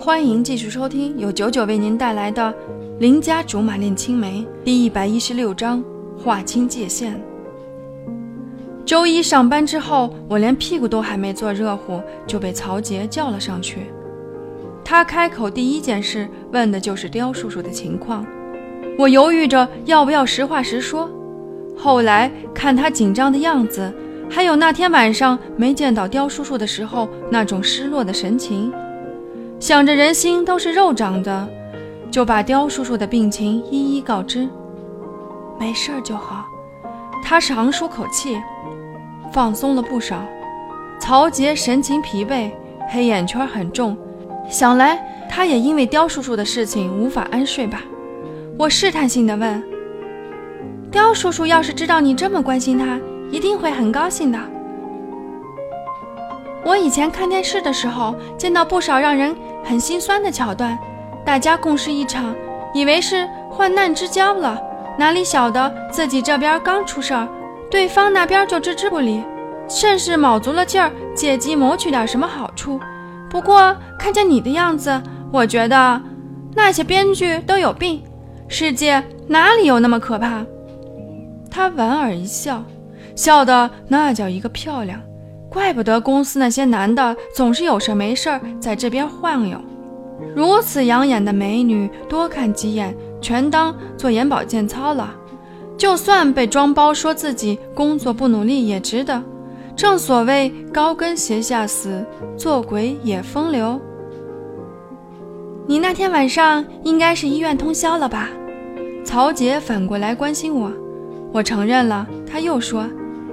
欢迎继续收听由九九为您带来的《邻家竹马恋青梅》第一百一十六章：划清界限。周一上班之后，我连屁股都还没坐热乎，就被曹杰叫了上去。他开口第一件事问的就是刁叔叔的情况。我犹豫着要不要实话实说，后来看他紧张的样子，还有那天晚上没见到刁叔叔的时候那种失落的神情，想着人心都是肉长的，就把刁叔叔的病情一一告知。没事儿就好，他长舒口气。放松了不少，曹杰神情疲惫，黑眼圈很重，想来他也因为刁叔叔的事情无法安睡吧。我试探性的问：“刁叔叔要是知道你这么关心他，一定会很高兴的。”我以前看电视的时候，见到不少让人很心酸的桥段，大家共事一场，以为是患难之交了，哪里晓得自己这边刚出事儿。对方那边就置之不理，甚是卯足了劲儿借机谋取点什么好处。不过看见你的样子，我觉得那些编剧都有病，世界哪里有那么可怕？他莞尔一笑，笑得那叫一个漂亮。怪不得公司那些男的总是有事没事儿在这边晃悠，如此养眼的美女，多看几眼全当做眼保健操了。就算被装包说自己工作不努力也值得，正所谓高跟鞋下死，做鬼也风流。你那天晚上应该是医院通宵了吧？曹杰反过来关心我，我承认了。他又说：“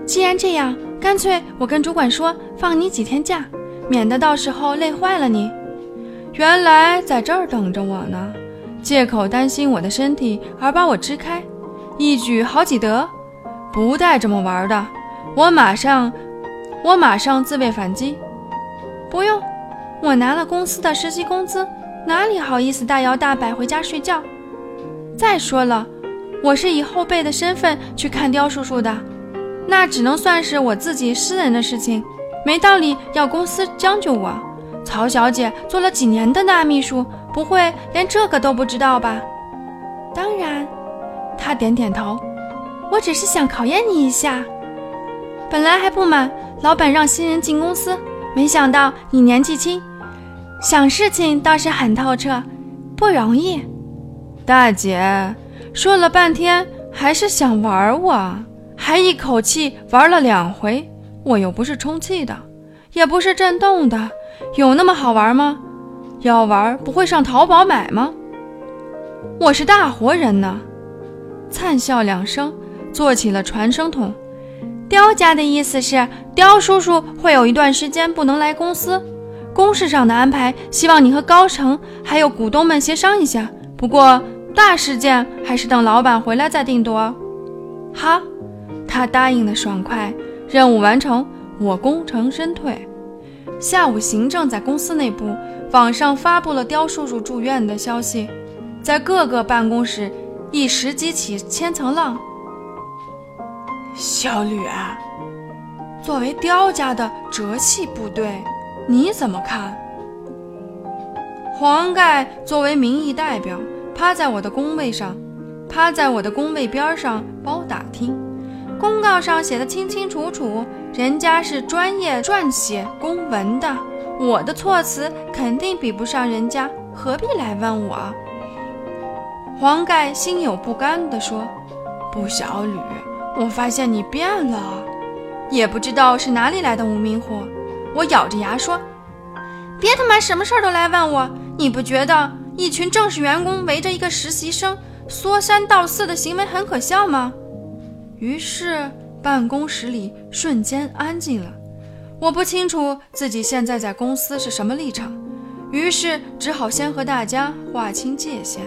既然这样，干脆我跟主管说放你几天假，免得到时候累坏了你。”原来在这儿等着我呢，借口担心我的身体而把我支开。一举好几得，不带这么玩的！我马上，我马上自卫反击。不用，我拿了公司的实习工资，哪里好意思大摇大摆回家睡觉？再说了，我是以后辈的身份去看刁叔叔的，那只能算是我自己私人的事情，没道理要公司将就我。曹小姐做了几年的大秘书，不会连这个都不知道吧？当然。他点点头，我只是想考验你一下。本来还不满老板让新人进公司，没想到你年纪轻，想事情倒是很透彻，不容易。大姐说了半天，还是想玩我，还一口气玩了两回。我又不是充气的，也不是震动的，有那么好玩吗？要玩不会上淘宝买吗？我是大活人呢。灿笑两声，做起了传声筒。刁家的意思是，刁叔叔会有一段时间不能来公司，公事上的安排，希望你和高层还有股东们协商一下。不过大事件还是等老板回来再定夺。好，他答应的爽快。任务完成，我功成身退。下午，行政在公司内部网上发布了刁叔叔住院的消息，在各个办公室。一时激起千层浪。小吕啊，作为刁家的折系部队，你怎么看？黄盖作为民意代表，趴在我的工位上，趴在我的工位边上包打听。公告上写的清清楚楚，人家是专业撰写公文的，我的措辞肯定比不上人家，何必来问我？黄盖心有不甘地说：“不，小吕，我发现你变了，也不知道是哪里来的无名火。”我咬着牙说：“别他妈什么事儿都来问我！你不觉得一群正式员工围着一个实习生说三道四的行为很可笑吗？”于是办公室里瞬间安静了。我不清楚自己现在在公司是什么立场，于是只好先和大家划清界限。